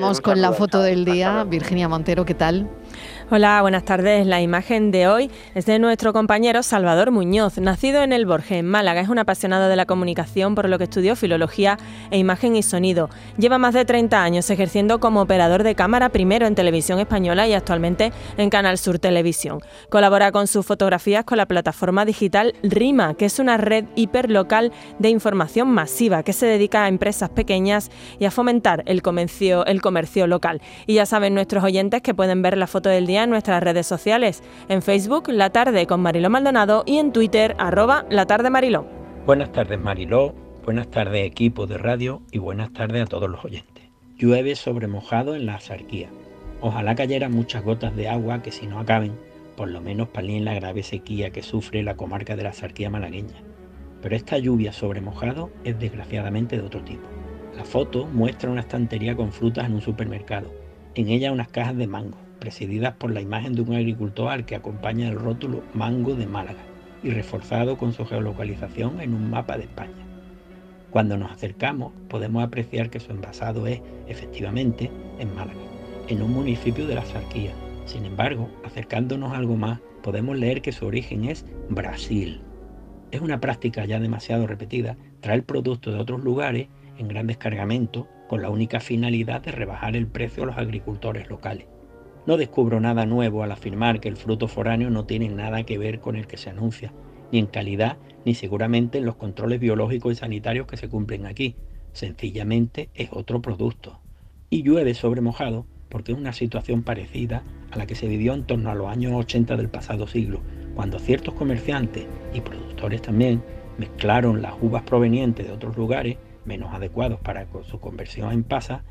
Vamos con la foto del día. Virginia Montero, ¿qué tal? Hola, buenas tardes. La imagen de hoy es de nuestro compañero Salvador Muñoz, nacido en El Borges, en Málaga. Es un apasionado de la comunicación, por lo que estudió filología e imagen y sonido. Lleva más de 30 años ejerciendo como operador de cámara, primero en televisión española y actualmente en Canal Sur Televisión. Colabora con sus fotografías con la plataforma digital RIMA, que es una red hiperlocal de información masiva que se dedica a empresas pequeñas y a fomentar el comercio, el comercio local. Y ya saben nuestros oyentes que pueden ver la foto del día en nuestras redes sociales, en Facebook La Tarde con Mariló Maldonado y en Twitter arroba La Tarde Mariló. Buenas tardes Mariló, buenas tardes equipo de radio y buenas tardes a todos los oyentes. Llueve sobre mojado en la azarquía. Ojalá cayeran muchas gotas de agua que si no acaben, por lo menos palien la grave sequía que sufre la comarca de la azarquía malagueña. Pero esta lluvia sobre mojado es desgraciadamente de otro tipo. La foto muestra una estantería con frutas en un supermercado. En ella unas cajas de mango presididas por la imagen de un agricultor que acompaña el rótulo Mango de Málaga y reforzado con su geolocalización en un mapa de España. Cuando nos acercamos podemos apreciar que su envasado es, efectivamente, en Málaga, en un municipio de la Sarquía. Sin embargo, acercándonos algo más, podemos leer que su origen es Brasil. Es una práctica ya demasiado repetida traer productos de otros lugares en grandes cargamentos con la única finalidad de rebajar el precio a los agricultores locales. No descubro nada nuevo al afirmar que el fruto foráneo no tiene nada que ver con el que se anuncia, ni en calidad, ni seguramente en los controles biológicos y sanitarios que se cumplen aquí. Sencillamente es otro producto. Y llueve sobre mojado porque es una situación parecida a la que se vivió en torno a los años 80 del pasado siglo, cuando ciertos comerciantes y productores también mezclaron las uvas provenientes de otros lugares, menos adecuados para su conversión en pasa,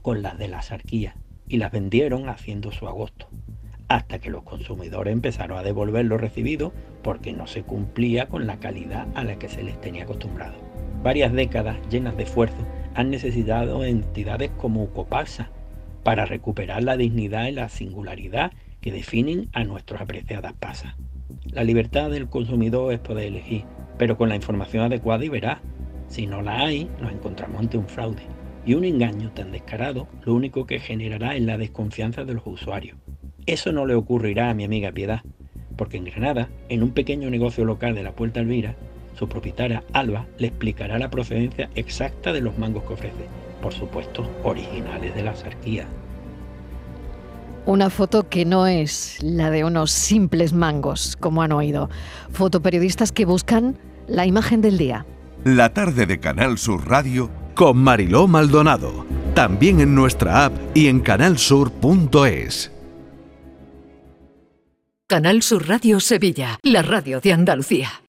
con las de la sarquía y las vendieron haciendo su agosto, hasta que los consumidores empezaron a devolver lo recibido porque no se cumplía con la calidad a la que se les tenía acostumbrado. Varias décadas llenas de esfuerzo han necesitado entidades como Copasa para recuperar la dignidad y la singularidad que definen a nuestras apreciadas pasas. La libertad del consumidor es poder elegir, pero con la información adecuada y veraz. Si no la hay, nos encontramos ante un fraude. Y un engaño tan descarado lo único que generará es la desconfianza de los usuarios. Eso no le ocurrirá a mi amiga Piedad, porque en Granada, en un pequeño negocio local de la Puerta Elvira, su propietaria Alba le explicará la procedencia exacta de los mangos que ofrece, por supuesto originales de la sarquía. Una foto que no es la de unos simples mangos, como han oído. Fotoperiodistas que buscan la imagen del día. La tarde de Canal Sur Radio con Mariló Maldonado. También en nuestra app y en canalsur.es. Canal Sur Radio Sevilla, la radio de Andalucía.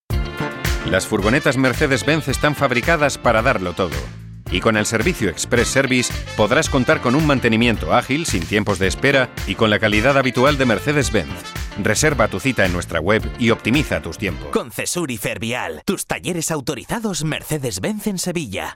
Las furgonetas Mercedes-Benz están fabricadas para darlo todo. Y con el servicio Express Service podrás contar con un mantenimiento ágil, sin tiempos de espera y con la calidad habitual de Mercedes-Benz. Reserva tu cita en nuestra web y optimiza tus tiempos. Con Cesur y Fervial, tus talleres autorizados Mercedes-Benz en Sevilla.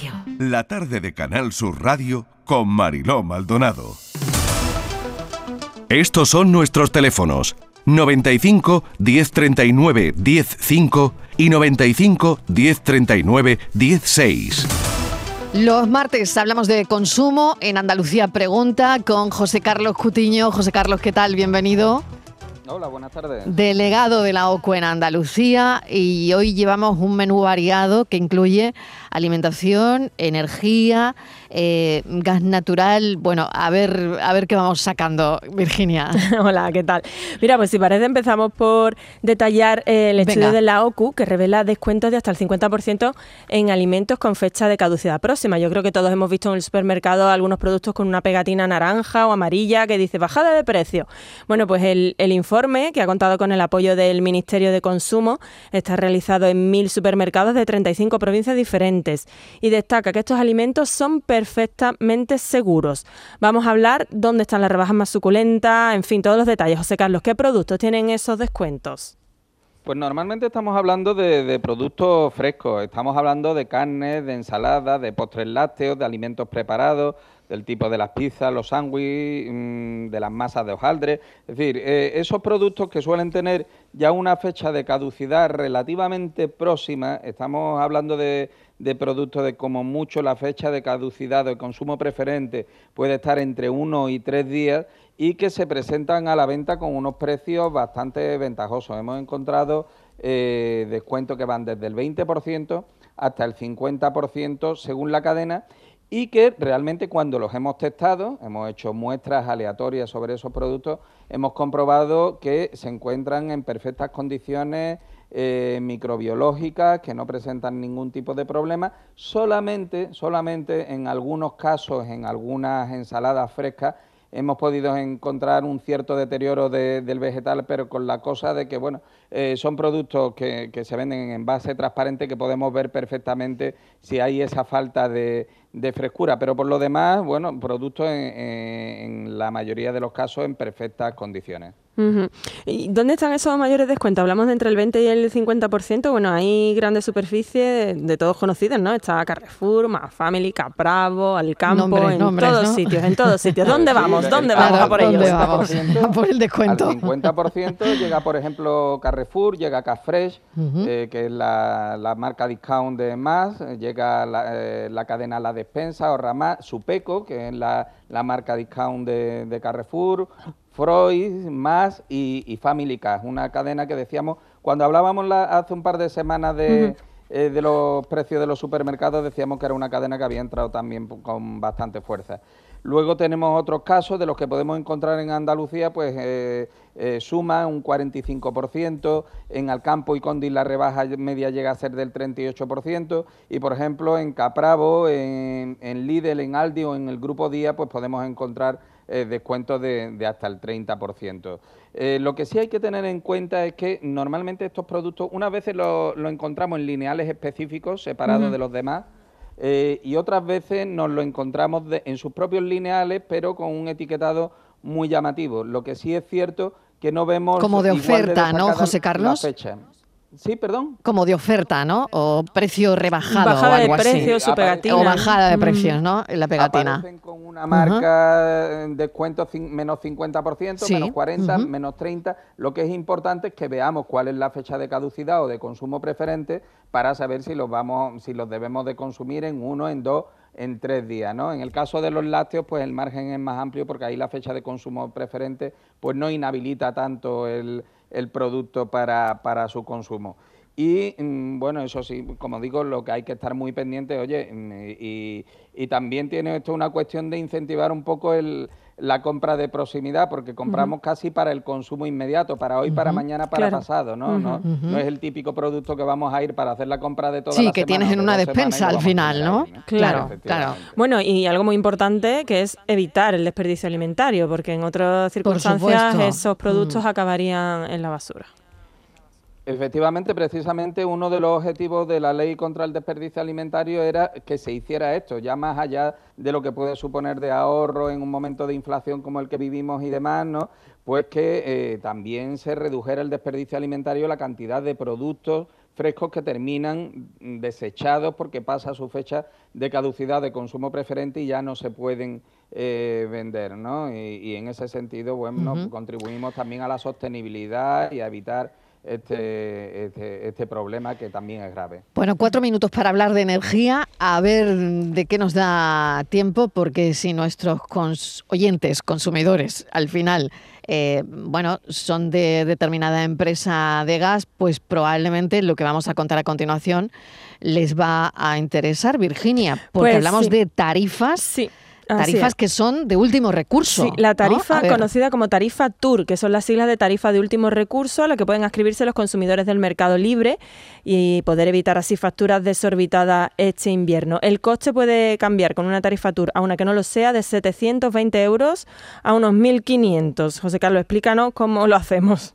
La tarde de Canal Sur Radio con Mariló Maldonado. Estos son nuestros teléfonos 95 1039 105 y 95 1039 16. Los martes hablamos de consumo en Andalucía Pregunta con José Carlos Cutiño. José Carlos, ¿qué tal? Bienvenido. Hola, buenas tardes. Delegado de la OCU en Andalucía y hoy llevamos un menú variado que incluye alimentación, energía, eh, gas natural. Bueno, a ver, a ver qué vamos sacando, Virginia. Hola, ¿qué tal? Mira, pues si parece empezamos por detallar eh, el estudio de la OCU que revela descuentos de hasta el 50% en alimentos con fecha de caducidad próxima. Yo creo que todos hemos visto en el supermercado algunos productos con una pegatina naranja o amarilla que dice bajada de precio. Bueno, pues el, el informe, que ha contado con el apoyo del Ministerio de Consumo, está realizado en mil supermercados de 35 provincias diferentes y destaca que estos alimentos son perfectamente seguros. Vamos a hablar dónde están las rebajas más suculentas, en fin, todos los detalles. José Carlos, ¿qué productos tienen esos descuentos? Pues normalmente estamos hablando de, productos frescos, estamos hablando de carnes, de ensaladas, de postres lácteos, de alimentos preparados, del tipo de las pizzas, los sándwiches, mm, de las masas de hojaldre. Es decir, eh, esos productos que suelen tener ya una fecha de caducidad relativamente próxima, estamos hablando de, de productos de como mucho la fecha de caducidad o de consumo preferente puede estar entre uno y tres días y que se presentan a la venta con unos precios bastante ventajosos. Hemos encontrado eh, descuentos que van desde el 20% hasta el 50% según la cadena y que realmente cuando los hemos testado, hemos hecho muestras aleatorias sobre esos productos, hemos comprobado que se encuentran en perfectas condiciones eh, microbiológicas que no presentan ningún tipo de problema, solamente, solamente en algunos casos, en algunas ensaladas frescas, hemos podido encontrar un cierto deterioro del vegetal, pero con la cosa de que, bueno, eh, son productos que, que, se venden en base transparente que podemos ver perfectamente si hay esa falta de, de frescura, pero por lo demás, bueno, productos en, la mayoría de los casos en perfectas condiciones. ¿Y dónde están esos mayores descuentos? Hablamos de entre el 20 y el 50%. Bueno, hay grandes superficies de, todos conocidos, ¿no? Está Carrefour, Más Family, Capravo, Alcampo, en todos sitios, en todos sitios. ¿Dónde vamos? ¿Dónde vamos a por ellos? por el descuento. Al 50% llega, por ejemplo, Carrefour, llega Cafresh, eh, que es la, marca discount de Más, llega la, eh, la cadena La Despensa, Ahorra Más, Supeco, que es la, marca discount de, Carrefour, Freud, Más y, Family Cash, una cadena que decíamos, cuando hablábamos hace un par de semanas de, eh, de los precios de los supermercados, decíamos que era una cadena que había entrado también con bastante fuerza. Luego tenemos otros casos de los que podemos encontrar en Andalucía, pues eh, eh, suma un 45%, en Alcampo y Condis la rebaja media llega a ser del 38%, y por ejemplo en Capravo, en, Lidl, en Aldi o en el Grupo Día, pues podemos encontrar eh, descuentos de, hasta el 30%. lo que sí hay que tener en cuenta es que normalmente estos productos, unas veces lo, encontramos en lineales específicos, separados de los demás, eh, y otras veces nos lo encontramos en sus propios lineales, pero con un etiquetado muy llamativo. Lo que sí es cierto que no vemos... Como de oferta, ¿no, José Carlos? Sí, perdón. Como de oferta, ¿no? O precio rebajado Bajada o algo de precio, su pegatina. O bajada de precios, ¿no? En la pegatina. Aparecen con una marca uh descuento menos 50%, menos 40%, menos 30%. Lo que es importante es que veamos cuál es la fecha de caducidad o de consumo preferente para saber si los vamos, si los debemos de consumir en uno, en dos, en tres días, ¿no? En el caso de los lácteos, pues el margen es más amplio porque ahí la fecha de consumo preferente pues no inhabilita tanto el el producto para, para su consumo. Y mm, bueno, eso sí, como digo, lo que hay que estar muy pendiente, oye, mm, y, y también tiene esto una cuestión de incentivar un poco el, la compra de proximidad, porque compramos casi para el consumo inmediato, para hoy, para mañana, para pasado, ¿no? ¿no? No es el típico producto que vamos a ir para hacer la compra de toda sí, que tienes en una despensa al final, ¿no? Claro, claro. Bueno, y algo muy importante que es evitar el desperdicio alimentario, porque en otras circunstancias esos productos mm. acabarían en la basura. Efectivamente, precisamente uno de los objetivos de la ley contra el desperdicio alimentario era que se hiciera esto, ya más allá de lo que puede suponer de ahorro en un momento de inflación como el que vivimos y demás, ¿no? Pues que eh, también se redujera el desperdicio alimentario, la cantidad de productos frescos que terminan desechados porque pasa su fecha de caducidad de consumo preferente y ya no se pueden eh, vender, ¿no? Y, en ese sentido, bueno, contribuimos también a la sostenibilidad y a evitar este, este, este, problema que también es grave. Bueno, cuatro minutos para hablar de energía, a ver de qué nos da tiempo, porque si nuestros oyentes, consumidores, al final, eh, bueno, son de determinada empresa de gas, pues probablemente lo que vamos a contar a continuación les va a interesar, Virginia, porque pues hablamos de tarifas. Sí Tarifas que son de último recurso. Sí, la tarifa conocida como tarifa TUR, que son las siglas de tarifa de último recurso a la que pueden inscribirse los consumidores del mercado libre y poder evitar así facturas desorbitadas este invierno. El coste puede cambiar con una tarifa TUR a una que no lo sea de 720 euros a unos 1.500. José Carlos, explícanos cómo lo hacemos.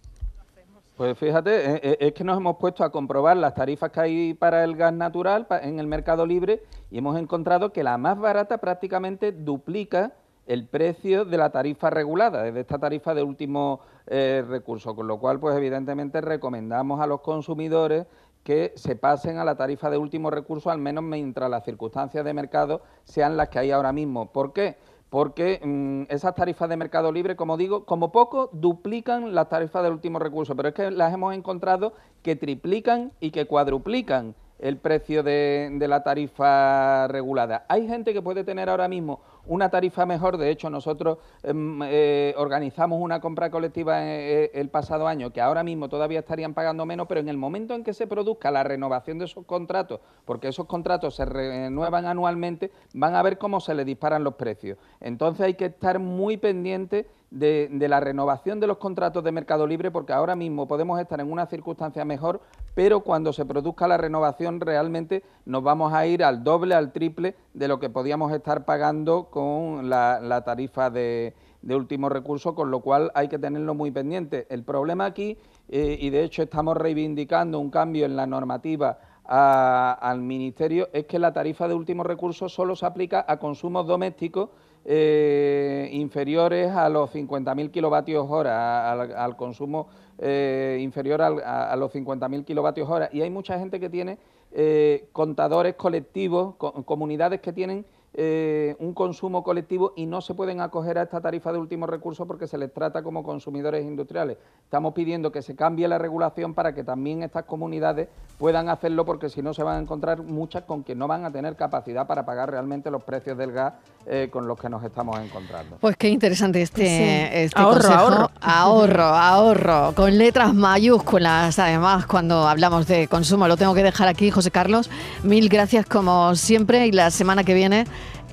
Pues fíjate, eh, eh, es que nos hemos puesto a comprobar las tarifas que hay para el gas natural en el mercado libre y hemos encontrado que la más barata prácticamente duplica el precio de la tarifa regulada, de esta tarifa de último eh, recurso, con lo cual, pues evidentemente recomendamos a los consumidores que se pasen a la tarifa de último recurso, al menos mientras las circunstancias de mercado sean las que hay ahora mismo. ¿Por qué? Porque mm, esas tarifas de mercado libre, como digo, como poco duplican las tarifas del último recurso, pero es que las hemos encontrado que triplican y que cuadruplican el precio de, la tarifa regulada. Hay gente que puede tener ahora mismo una tarifa mejor. De hecho, nosotros em, eh, organizamos una compra colectiva eh, eh, el pasado año que ahora mismo todavía estarían pagando menos, pero en el momento en que se produzca la renovación de esos contratos, porque esos contratos se renuevan anualmente, van a ver cómo se le disparan los precios. Entonces hay que estar muy pendiente de, la renovación de los contratos de mercado libre, porque ahora mismo podemos estar en una circunstancia mejor, pero cuando se produzca la renovación realmente nos vamos a ir al doble, al triple de lo que podíamos estar pagando con la, tarifa de, último recurso, con lo cual hay que tenerlo muy pendiente. El problema aquí, eh, y de hecho estamos reivindicando un cambio en la normativa al Ministerio, es que la tarifa de último recurso solo se aplica a consumos domésticos eh, inferiores a los 50.000 kilovatios hora, al, consumo eh, inferior a, los 50.000 kilovatios hora. Y hay mucha gente que tiene eh, contadores colectivos, comunidades que tienen eh, un consumo colectivo y no se pueden acoger a esta tarifa de último recurso porque se les trata como consumidores industriales. Estamos pidiendo que se cambie la regulación para que también estas comunidades puedan hacerlo porque si no se van a encontrar muchas con que no van a tener capacidad para pagar realmente los precios del gas eh, con los que nos estamos encontrando. Pues qué interesante este, este ahorro, ahorro, ahorro, ahorro, con letras mayúsculas además cuando hablamos de consumo. Lo tengo que dejar aquí, José Carlos. Mil gracias como siempre y la semana que viene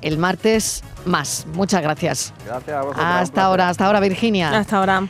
el martes más. Muchas gracias. Gracias a Hasta ahora, hasta ahora, Virginia. Hasta ahora.